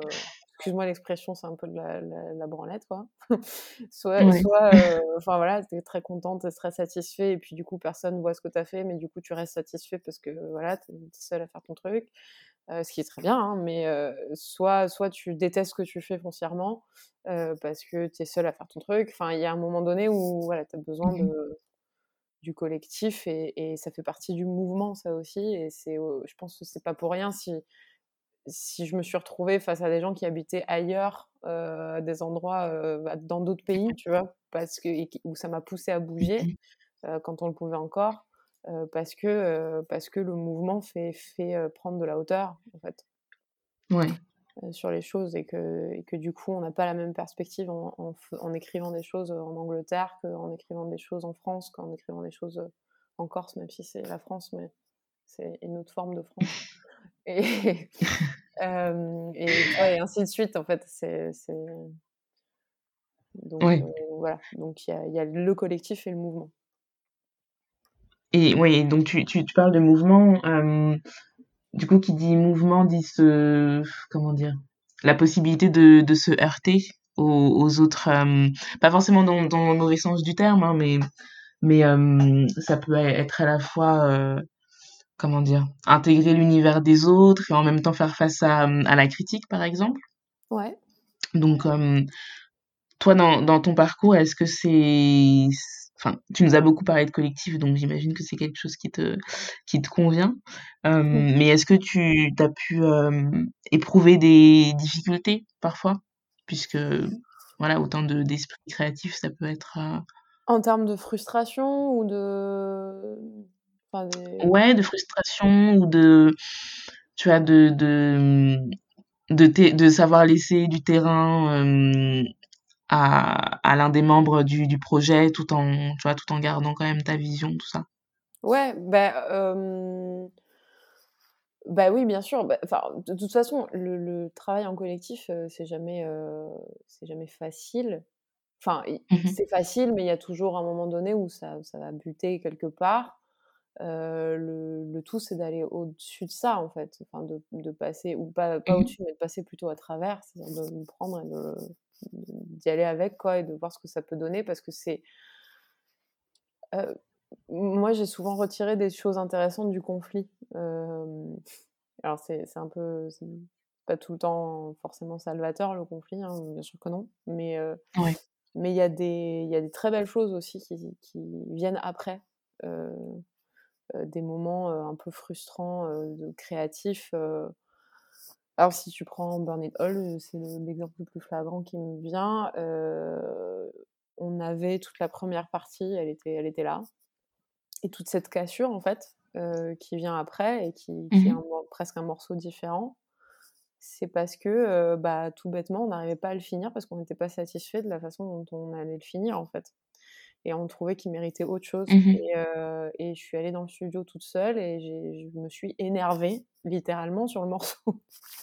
excuse-moi l'expression, c'est un peu de la, la, branlette, quoi. soit, soit euh, enfin voilà, tu es très contente, tu es très satisfait et puis du coup, personne voit ce que tu as fait, mais du coup, tu restes satisfait parce que voilà, tu es seul à faire ton truc. ce qui est très bien, hein, mais soit, soit tu détestes ce que tu fais foncièrement parce que tu es seul à faire ton truc. Enfin, il y a un moment donné où voilà, tu as besoin mmh de, du collectif et, ça fait partie du mouvement ça aussi et c'est je pense que c'est pas pour rien si si je me suis retrouvée face à des gens qui habitaient ailleurs euh, des endroits bah, dans d'autres pays tu vois parce que où ça m'a poussé à bouger mmh quand on le pouvait encore parce que parce que le mouvement fait fait prendre de la hauteur en fait. Ouais. Euh, sur les choses et que, et que du coup on n'a pas la même perspective en, en, écrivant des choses en Angleterre qu'en écrivant des choses en France, qu'en écrivant des choses en Corse, même si c'est la France, mais c'est une autre forme de France. Et, euh, et, ainsi de suite, en fait. C'est, Donc euh, voilà, donc il y, y a, le collectif et le mouvement. Et oui, donc tu, tu, tu parles de mouvement du coup, qui dit mouvement dit ce, comment dire, la possibilité de, de se heurter aux, autres, pas forcément dans, dans le mauvais sens du terme, hein, mais, mais ça peut être à la fois, comment dire, intégrer l'univers des autres et en même temps faire face à, à la critique, par exemple. Ouais. Donc, toi, dans, dans ton parcours, est-ce que c'est enfin, tu nous as beaucoup parlé de collectif, donc j'imagine que c'est quelque chose qui te, qui te convient. Euh, mmh. Mais est-ce que tu as pu euh, éprouver des difficultés parfois? Puisque, voilà, autant de, d'esprit créatif, ça peut être. Euh en termes de frustration ou de. Enfin, Ouais, de frustration ou de. Tu vois, de. de de, de savoir laisser du terrain à, à l'un des membres du, du projet tout en, tu vois, tout en gardant quand même ta vision, tout ça. Ouais, bah, euh... bah oui, bien sûr. Bah, de toute façon, le, le, travail en collectif, euh, c'est jamais, euh, c'est jamais facile. Enfin, mmh c'est facile, mais il y a toujours un moment donné où ça, ça va buter quelque part. Euh, le, le, tout, c'est d'aller au-dessus de ça, en fait. Enfin, de, de passer, ou pas, pas mmh au-dessus, mais de passer plutôt à travers, c'est-à-dire de me prendre et d'y aller avec quoi et de voir ce que ça peut donner parce que c'est euh, moi j'ai souvent retiré des choses intéressantes du conflit. Euh, alors c'est un peu pas tout le temps forcément salvateur le conflit hein, bien sûr que non mais mais il y a des il y a des très belles choses aussi qui, qui viennent après des moments un peu frustrants de créatifs alors, si tu prends Burn Hall, c'est l'exemple le plus flagrant qui me vient. Euh, on avait toute la première partie, elle était, elle était là. Et toute cette cassure, en fait, euh, qui vient après et qui, est mmh presque un morceau différent, c'est parce que, euh, bah, tout bêtement, on n'arrivait pas à le finir parce qu'on n'était pas satisfait de la façon dont on allait le finir, en fait. Et on trouvait qu'il méritait autre chose. Mmh et, euh, et, je suis allée dans le studio toute seule et je me suis énervée littéralement sur le morceau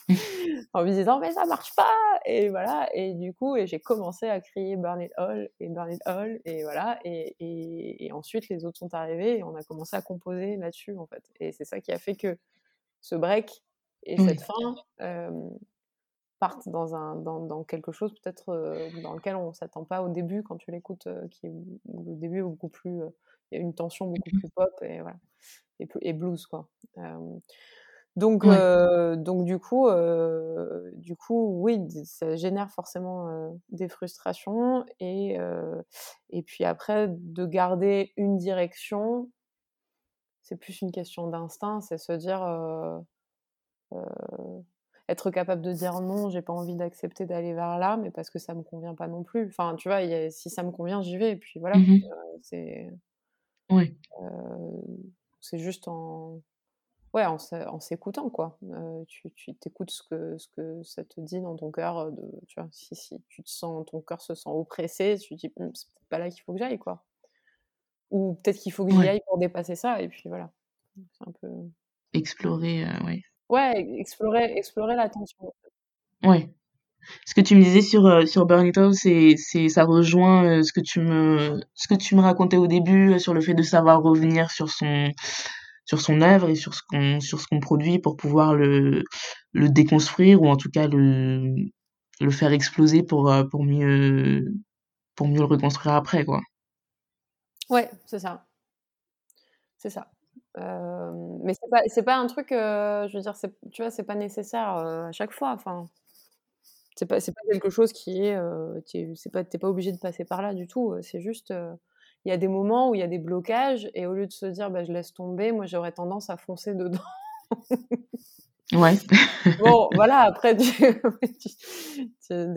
en me disant mais ça marche pas et voilà et du coup et j'ai commencé à crier Burn It All et Burn It All et voilà et, et, ensuite les autres sont arrivés et on a commencé à composer là-dessus en fait et c'est ça qui a fait que ce break et cette fin euh, partent dans, un, dans, dans quelque chose peut-être euh, dans lequel on s'attend pas au début quand tu l'écoutes, euh, qui est le début beaucoup plus, euh, il y a une tension beaucoup plus pop et voilà et, et blues quoi. donc donc du coup du coup oui ça génère forcément des frustrations et et puis après de garder une direction c'est plus une question d'instinct c'est se dire être capable de dire non, j'ai pas envie d'accepter d'aller vers là, mais parce que ça me convient pas non plus. Enfin, tu vois, si ça me convient, j'y vais. Et puis voilà, mmh euh, c'est. Ouais. Euh, c'est juste en. Ouais, en, s'écoutant, quoi. Euh, tu t'écoutes ce que, ce que ça te dit dans ton cœur. De, tu vois, si, si tu te sens, ton cœur se sent oppressé, tu te dis, «Hum, c'est peut-être pas là qu'il faut que j'aille, quoi. Ou peut-être qu'il faut que j'y aille pour dépasser ça, et puis voilà. C'est un peu. Explorer, ouais. Ouais, explorer explorer l'attention. Ouais. Ce que tu me disais sur, euh, sur Burn It All, c'est c'est ça rejoint, euh, ce que tu me ce que tu me racontais au début, euh, sur le fait de savoir revenir sur son sur son œuvre et sur ce qu'on sur ce qu'on produit pour pouvoir le le déconstruire ou en tout cas le le faire exploser pour, pour mieux pour mieux le reconstruire après, quoi. Ouais, c'est ça. C'est ça mais c'est pas, c'est pas un truc, je veux dire, tu vois, c'est pas nécessaire à chaque fois. Enfin, c'est pas, c'est pas quelque chose qui est, c'est pas, t'es pas obligé de passer par là du tout. C'est juste, il y a des moments où il y a des blocages et au lieu de se dire, bah, je laisse tomber, moi j'aurais tendance à foncer dedans. ouais. bon, voilà. Après, des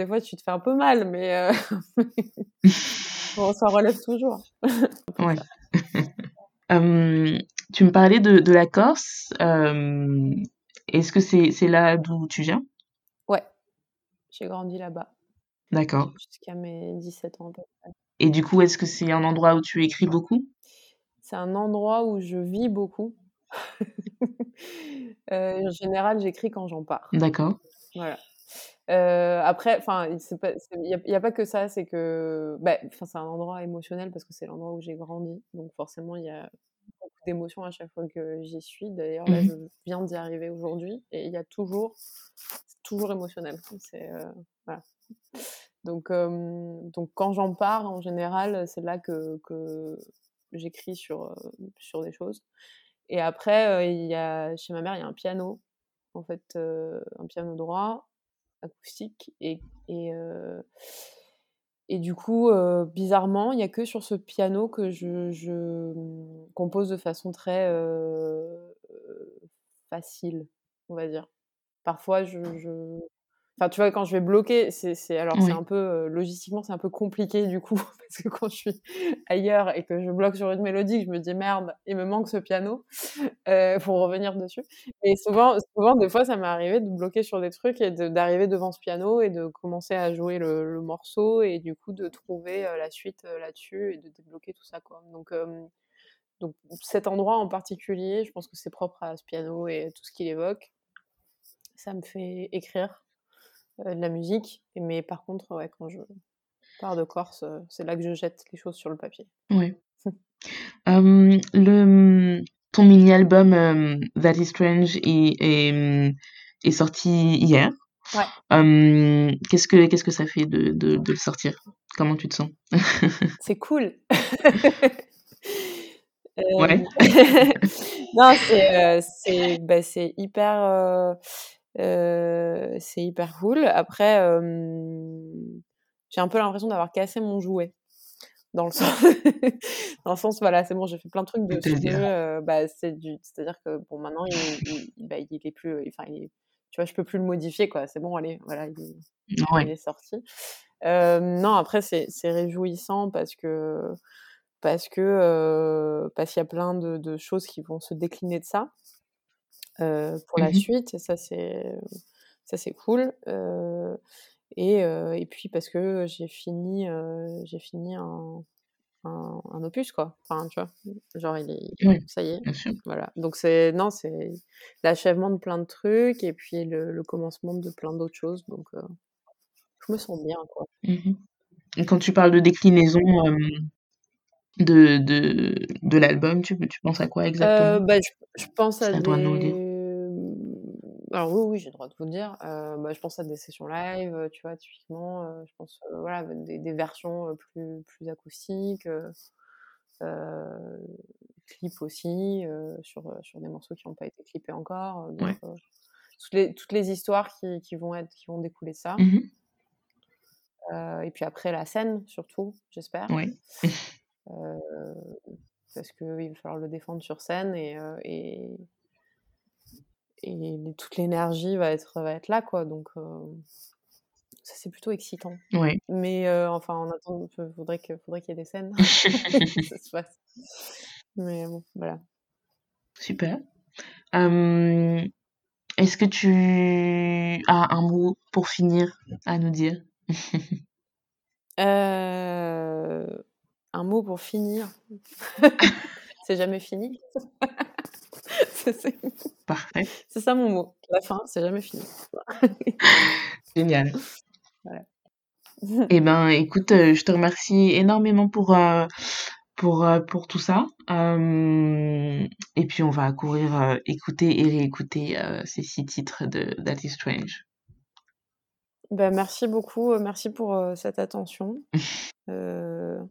fois, tu te fais un peu mal, mais on s'en relève toujours. ouais. Tu me parlais de, de la Corse. Euh, Est-ce que c'est là d'où tu viens? Ouais, j'ai grandi là-bas. D'accord. Jusqu'à mes 17 ans. Et du coup, est-ce que c'est un endroit où tu écris beaucoup? C'est un endroit où je vis beaucoup. euh, en général, j'écris quand j'en pars. D'accord. Voilà. Euh, après, enfin, il n'y a, a, pas que ça, c'est que, bah, c'est un endroit émotionnel parce que c'est l'endroit où j'ai grandi, donc forcément il y a d'émotions à chaque fois que j'y suis. D'ailleurs, là, mmh je viens d'y arriver aujourd'hui et il y a toujours, toujours émotionnel. C'est euh, voilà. Donc, donc quand j'en parle, en général, c'est là que, que j'écris sur, sur des choses. Et après, il y a, chez ma mère, il y a un piano, en fait, un piano droit, acoustique, et, et et du coup, euh, bizarrement, il n'y a que sur ce piano que je, mmh, compose de façon très euh, facile, on va dire. Parfois, je, Enfin, tu vois, quand je vais bloquer, c'est alors c'est un peu euh, logistiquement c'est un peu compliqué du coup parce que quand je suis ailleurs et que je bloque sur une mélodie, je me dis merde, il me manque ce piano euh, pour revenir dessus. Et souvent, souvent des fois, ça m'est arrivé de bloquer sur des trucs et d'arriver devant ce piano et de commencer à jouer le, morceau et du coup de trouver euh, la suite là-dessus et de débloquer tout ça quoi. Donc donc cet endroit en particulier, je pense que c'est propre à ce piano et tout ce qu'il évoque. Ça me fait écrire euh, de la musique. Mais par contre, ouais, quand je pars de Corse, euh, c'est là que je jette les choses sur le papier. Oui. le, ton mini-album That is Strange est, est, est, sorti hier. Ouais. qu'est-ce que qu'est-ce que ça fait de, de, de le sortir? Comment tu te sens? C'est cool. ouais. non, c'est c'est bah, hyper c'est hyper cool. Après, j'ai un peu l'impression d'avoir cassé mon jouet. Dans le sens, dans le sens voilà, c'est bon, j'ai fait plein de trucs de ce bah, c'est du, c'est-à-dire que bon, maintenant, il, il, bah, il est plus, enfin, il, tu vois, je peux plus le modifier, quoi. C'est bon, allez, voilà, il, est sorti. non, après, c'est, réjouissant parce que, parce que, parce qu'il y a plein de, de, choses qui vont se décliner de ça. Euh, pour la mmh suite. ça, c'est ça c'est cool. Euh, et, et, puis parce que j'ai fini, j'ai fini un, un, opus, quoi. Enfin, tu vois, genre, il est, ça y est. Voilà. Donc, c'est, non, c'est l'achèvement de plein de trucs et puis le, commencement de plein d'autres choses. Donc, euh, je me sens bien, quoi. Mmh quand tu parles de déclinaison de, de, de l'album, tu, tu penses à quoi exactement? bah, je, pense à, des alors oui, oui, j'ai le droit de vous le dire. bah, je pense à des sessions live, tu vois, typiquement, je pense, voilà, des des versions, plus plus acoustiques, clips aussi, sur, sur des morceaux qui n'ont pas été clippés encore, donc toutes les toutes les histoires qui qui vont être qui vont découler de ça. Mmh et puis après la scène surtout, j'espère. Oui. parce qu'il va falloir le défendre sur scène et et et toute l'énergie va être, va être là, quoi. Donc, ça, c'est plutôt excitant. Mais enfin, en attendant, il faudrait qu'il faudrait y ait des scènes. ça se passe. Mais bon, voilà. Super. Est-ce que tu as un mot pour finir à nous dire? Euh... Un mot pour finir. c'est jamais fini. Parfait. C'est ça mon mot. La fin, c'est jamais fini. Génial. Eh ben, écoute, euh, je te remercie énormément pour, euh, pour, euh, pour tout ça. et puis, on va courir écouter et réécouter ces six titres de That is Strange. Ben, merci beaucoup. Merci pour cette attention.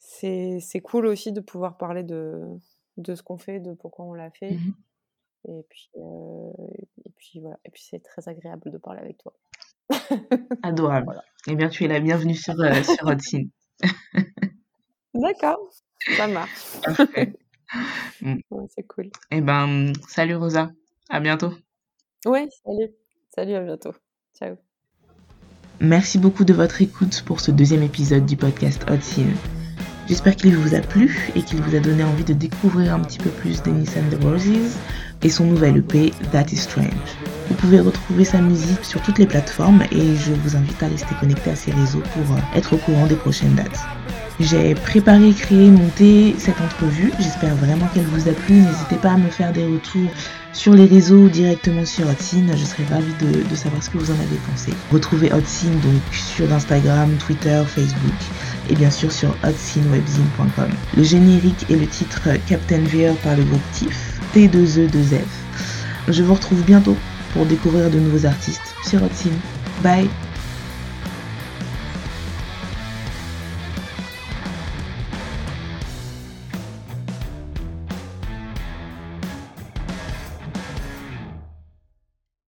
c'est cool aussi de pouvoir parler de, de ce qu'on fait, de pourquoi on l'a fait. Mmh et puis, et puis voilà. Et puis c'est très agréable de parler avec toi. Adorable. Eh bien, tu es la bienvenue sur, sur Hot D'accord, ça marche. Mmh. c'est cool. Eh ben, salut Rosa. À bientôt. Ouais, salut. Salut, à bientôt. Ciao. Merci beaucoup de votre écoute pour ce deuxième épisode du podcast Hot Scene. J'espère qu'il vous a plu et qu'il vous a donné envie de découvrir un petit peu plus Dennis and the Roses et son nouvel EP That is Strange. Vous pouvez retrouver sa musique sur toutes les plateformes et je vous invite à rester connecté à ses réseaux pour euh, être au courant des prochaines dates. J'ai préparé, créé, monté cette entrevue. J'espère vraiment qu'elle vous a plu. N'hésitez pas à me faire des retours sur les réseaux ou directement sur Hotsin. Je serais ravie de, savoir ce que vous en avez pensé. Retrouvez Hotsin donc sur Instagram, Twitter, Facebook et bien sûr sur hotsinwebzine.com. Le générique et le titre Captain Veer par le groupe TIFF, T2E2F. Je vous retrouve bientôt pour découvrir de nouveaux artistes sur Hotsin. Bye